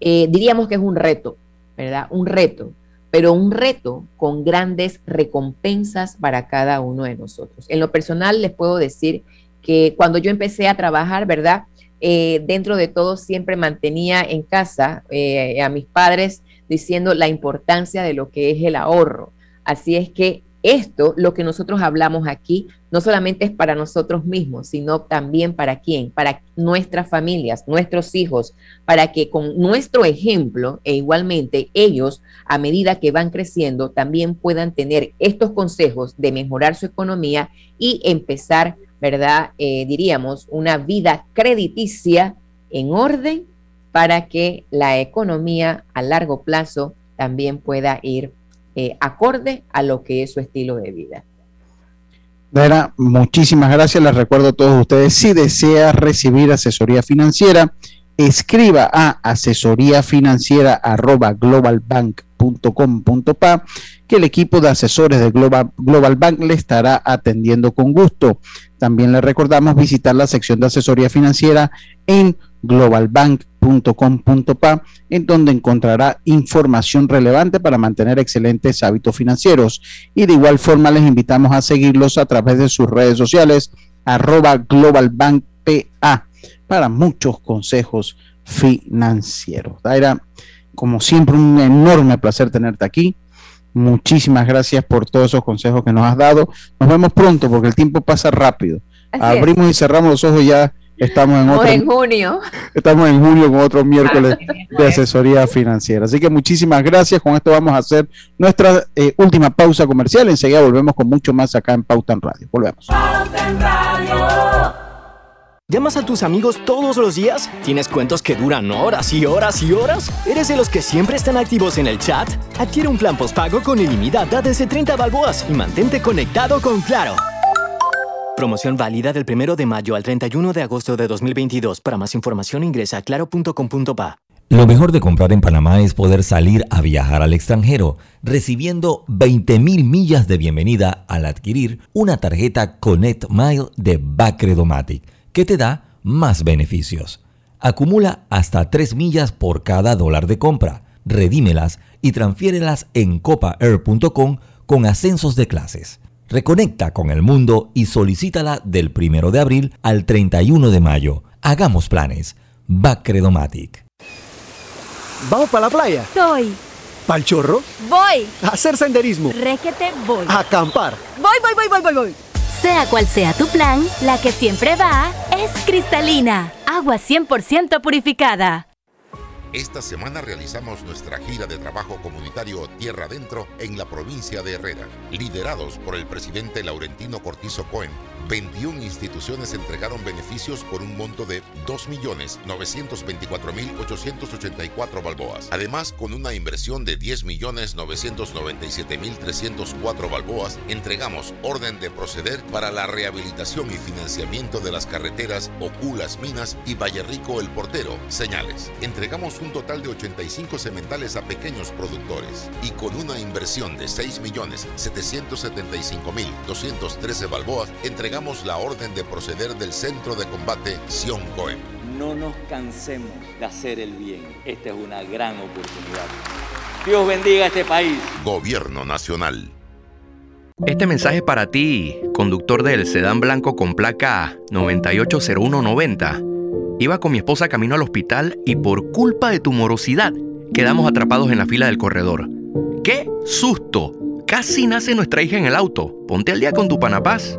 eh, diríamos que es un reto, ¿verdad? Un reto, pero un reto con grandes recompensas para cada uno de nosotros. En lo personal les puedo decir que cuando yo empecé a trabajar, ¿verdad? Eh, dentro de todo siempre mantenía en casa eh, a mis padres diciendo la importancia de lo que es el ahorro. Así es que esto, lo que nosotros hablamos aquí, no solamente es para nosotros mismos, sino también para quién, para nuestras familias, nuestros hijos, para que con nuestro ejemplo e igualmente ellos, a medida que van creciendo, también puedan tener estos consejos de mejorar su economía y empezar, ¿verdad? Eh, diríamos, una vida crediticia en orden para que la economía a largo plazo también pueda ir eh, acorde a lo que es su estilo de vida.
Vera, muchísimas gracias. Les recuerdo a todos ustedes, si desea recibir asesoría financiera, escriba a asesoría financiera globalbank.com.pa que el equipo de asesores de Global, Global Bank le estará atendiendo con gusto. También le recordamos visitar la sección de asesoría financiera en globalbank.com.pa, en donde encontrará información relevante para mantener excelentes hábitos financieros. Y de igual forma les invitamos a seguirlos a través de sus redes sociales, arroba globalbankpa, para muchos consejos financieros. Daira, como siempre, un enorme placer tenerte aquí. Muchísimas gracias por todos esos consejos que nos has dado. Nos vemos pronto porque el tiempo pasa rápido. Abrimos y cerramos los ojos ya estamos en otro
en junio.
Estamos en junio con otro miércoles de asesoría financiera. Así que muchísimas gracias. Con esto vamos a hacer nuestra eh, última pausa comercial. Enseguida volvemos con mucho más acá en Pauta en Radio. Volvemos.
¿Llamas a tus amigos todos los días? ¿Tienes cuentos que duran horas y horas y horas? ¿Eres de los que siempre están activos en el chat? Adquiere un plan postpago con ilimitada desde 30 balboas y mantente conectado con Claro. Promoción válida del 1 de mayo al 31 de agosto de 2022. Para más información ingresa a claro.com.pa.
Lo mejor de comprar en Panamá es poder salir a viajar al extranjero, recibiendo 20.000 millas de bienvenida al adquirir una tarjeta Connect Mile de Bacredomatic que te da más beneficios. Acumula hasta 3 millas por cada dólar de compra, redímelas y transfiérelas en copaair.com con ascensos de clases. Reconecta con el mundo y solicítala del 1 de abril al 31 de mayo. Hagamos planes. Bacredomatic.
¿Vamos para la playa?
Soy.
¿Pal chorro?
Voy.
A hacer senderismo.
Requete voy.
A acampar.
Voy, voy, voy, voy, voy, voy. Sea cual sea tu plan, la que siempre va es cristalina, agua 100% purificada.
Esta semana realizamos nuestra gira de trabajo comunitario Tierra Adentro en la provincia de Herrera. Liderados por el presidente Laurentino Cortizo Cohen, 21 instituciones entregaron beneficios por un monto de 2.924.884 balboas. Además, con una inversión de 10.997.304 balboas, entregamos orden de proceder para la rehabilitación y financiamiento de las carreteras Oculas Minas y Valle Rico El Portero, señales. Entregamos un total de 85 cementales a pequeños productores y con una inversión de 6.775.213 balboas, entregamos la orden de proceder del Centro de Combate Sion Cohen.
No nos cansemos de hacer el bien. Esta es una gran oportunidad. Dios bendiga a este país.
Gobierno Nacional.
Este mensaje es para ti, conductor del sedán blanco con placa 980190. Iba con mi esposa camino al hospital y por culpa de tu morosidad quedamos atrapados en la fila del corredor. ¡Qué susto! Casi nace nuestra hija en el auto. Ponte al día con tu Panapaz,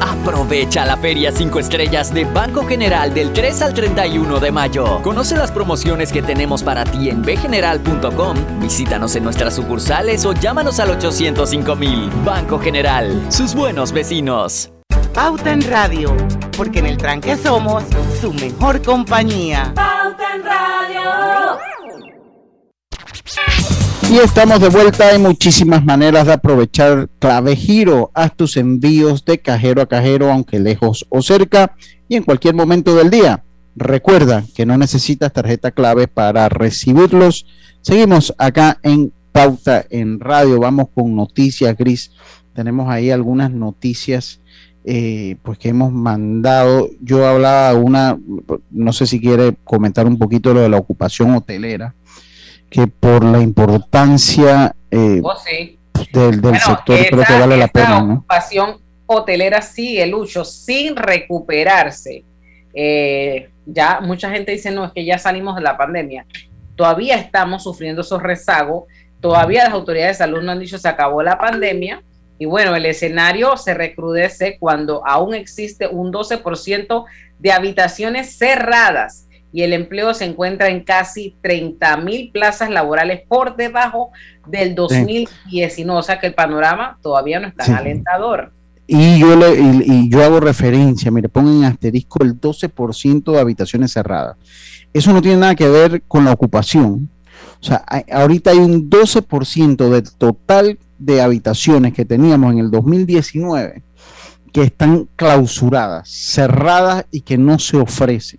Aprovecha la Feria 5 Estrellas de Banco General del 3 al 31 de mayo. Conoce las promociones que tenemos para ti en bgeneral.com. Visítanos en nuestras sucursales o llámanos al 805 mil. Banco General, sus buenos vecinos.
Pauta en Radio, porque en el tranque somos su mejor compañía.
Pauta en Radio.
Y estamos de vuelta. Hay muchísimas maneras de aprovechar clave giro. Haz tus envíos de cajero a cajero, aunque lejos o cerca, y en cualquier momento del día. Recuerda que no necesitas tarjeta clave para recibirlos. Seguimos acá en Pauta en Radio. Vamos con noticias, Gris. Tenemos ahí algunas noticias eh, pues que hemos mandado. Yo hablaba una, no sé si quiere comentar un poquito lo de la ocupación hotelera que por la importancia eh,
Oh,
del, del sector creo que vale la pena. ¿no?
ocupación hotelera sigue, Lucho, sin recuperarse. Eh, ya mucha gente dice, no, es que ya salimos de la pandemia. Todavía estamos sufriendo esos rezagos. Todavía las autoridades de salud no han dicho se acabó la pandemia. Y bueno, el escenario se recrudece cuando aún existe un 12% de habitaciones cerradas y el empleo se encuentra en casi 30 mil plazas laborales por debajo del 2019. O sea que el panorama todavía no es tan
Sí.
alentador.
Y yo, le, y, y yo hago referencia, mire, pongan en asterisco el 12% de habitaciones cerradas. Eso no tiene nada que ver con la ocupación. O sea, hay- ahorita hay un 12% del total de habitaciones que teníamos en el 2019 que están clausuradas, cerradas y que no se ofrecen.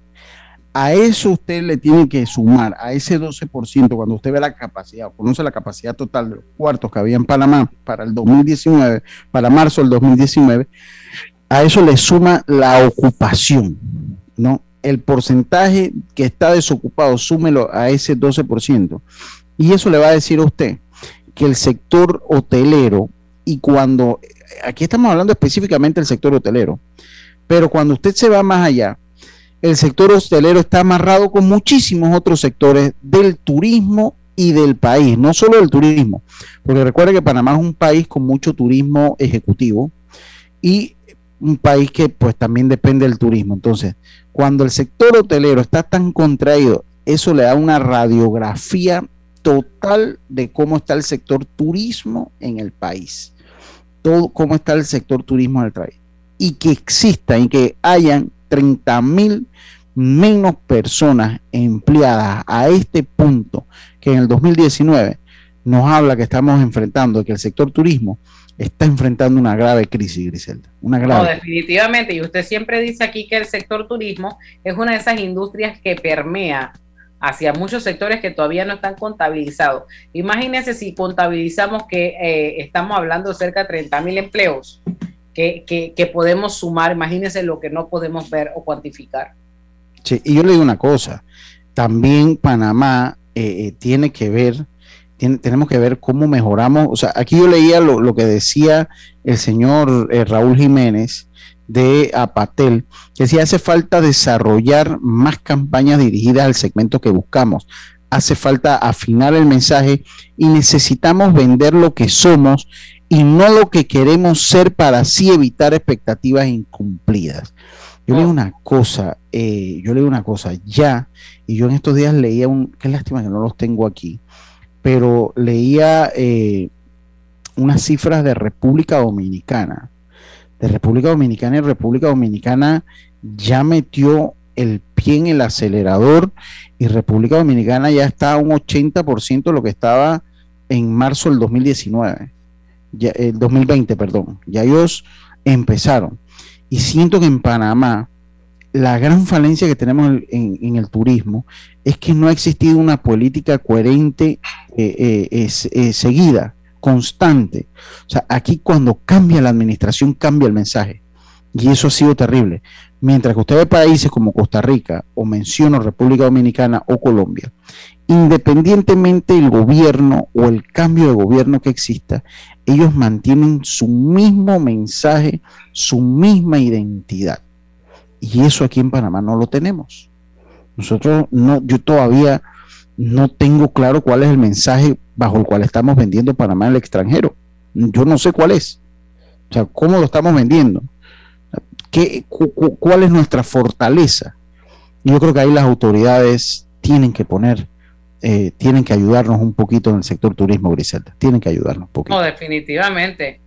A eso usted le tiene que sumar, a ese 12%, cuando usted ve la capacidad, o conoce la capacidad total de los cuartos que había en Panamá para el 2019, para marzo del 2019, a eso le suma la ocupación, ¿no? El porcentaje que está desocupado, súmelo a ese 12%. Y eso le va a decir a usted que el sector hotelero, y cuando, aquí estamos hablando específicamente del sector hotelero, pero cuando usted se va más allá, el sector hostelero está amarrado con muchísimos otros sectores del turismo y del país, no solo del turismo, porque recuerda que Panamá es un país con mucho turismo ejecutivo y un país que pues también depende del turismo. Entonces, cuando el sector hotelero está tan contraído, eso le da una radiografía total de cómo está el sector turismo en el país, todo cómo está el sector turismo en el país y que exista y que hayan 30 mil menos personas empleadas a este punto que en el 2019 nos habla que estamos enfrentando, que el sector turismo está enfrentando una grave crisis, Griselda. Una
No,
grave.
definitivamente. Y usted siempre dice aquí que el sector turismo es una de esas industrias que permea hacia muchos sectores que todavía no están contabilizados. Imagínense si contabilizamos que eh, estamos hablando de cerca de 30 mil empleos que, que, podemos sumar. Imagínense lo que no podemos ver o cuantificar.
Sí, y yo le digo una cosa, también Panamá eh, eh, tiene que ver, tiene- tenemos que ver cómo mejoramos, o sea, aquí yo leía lo, lo que decía el señor eh, Raúl Jiménez de Apatel, que si hace falta desarrollar más campañas dirigidas al segmento que buscamos, hace falta afinar el mensaje y necesitamos vender lo que somos y no lo que queremos ser para así evitar expectativas incumplidas. Yo le digo una cosa, eh, yo le digo una cosa, ya, y yo en estos días leía un, qué lástima que no los tengo aquí, pero leía eh, unas cifras de República Dominicana, de República Dominicana y República Dominicana ya metió el pie en el acelerador y República Dominicana ya está a un 80% de lo que estaba en marzo del 2019, ya, el 2020, perdón, ya ellos empezaron. Y siento que en Panamá la gran falencia que tenemos en, el turismo es que no ha existido una política coherente, eh, eh, eh, seguida, constante. O sea, aquí cuando cambia la administración, cambia el mensaje. Y eso ha sido terrible. Mientras que usted ve países como Costa Rica, o menciono República Dominicana o Colombia, independientemente del gobierno o el cambio de gobierno que exista, ellos mantienen su mismo mensaje, su misma identidad. Y eso aquí en Panamá no lo tenemos. Nosotros no, yo todavía no tengo claro cuál es el mensaje bajo el cual estamos vendiendo Panamá el extranjero. Yo no sé cuál es. O sea, ¿cómo lo estamos vendiendo? ¿Qué, ¿Cuál es nuestra fortaleza? Yo creo que ahí las autoridades tienen que poner, eh, tienen que ayudarnos un poquito en el sector turismo, Griselda. Tienen que ayudarnos un poquito.
No, definitivamente.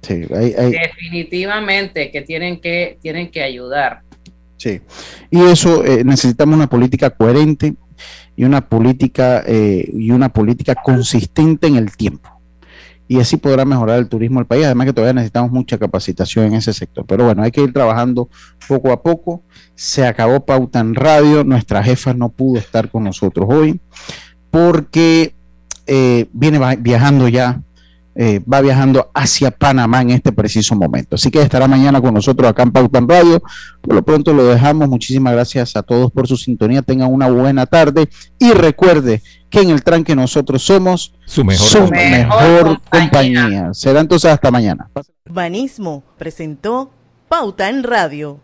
Sí,
Definitivamente que tienen que, tienen que ayudar.
Sí, y eso eh, necesitamos una política coherente y una política eh, y una política consistente en el tiempo y así podrá mejorar el turismo del país. Además que todavía necesitamos mucha capacitación en ese sector. Pero bueno, hay que ir trabajando poco a poco. Se acabó Pauta en Radio. Nuestra jefa no pudo estar con nosotros hoy porque eh, viene viajando ya eh, va viajando hacia Panamá en este preciso momento. Así que estará mañana con nosotros acá en Pauta en Radio. Por lo pronto lo dejamos. Muchísimas gracias a todos por su sintonía. Tengan una buena tarde y recuerde que en el tranque nosotros somos
su mejor,
mejor, compañía. Será entonces hasta mañana.
Banismo presentó Pauta en Radio.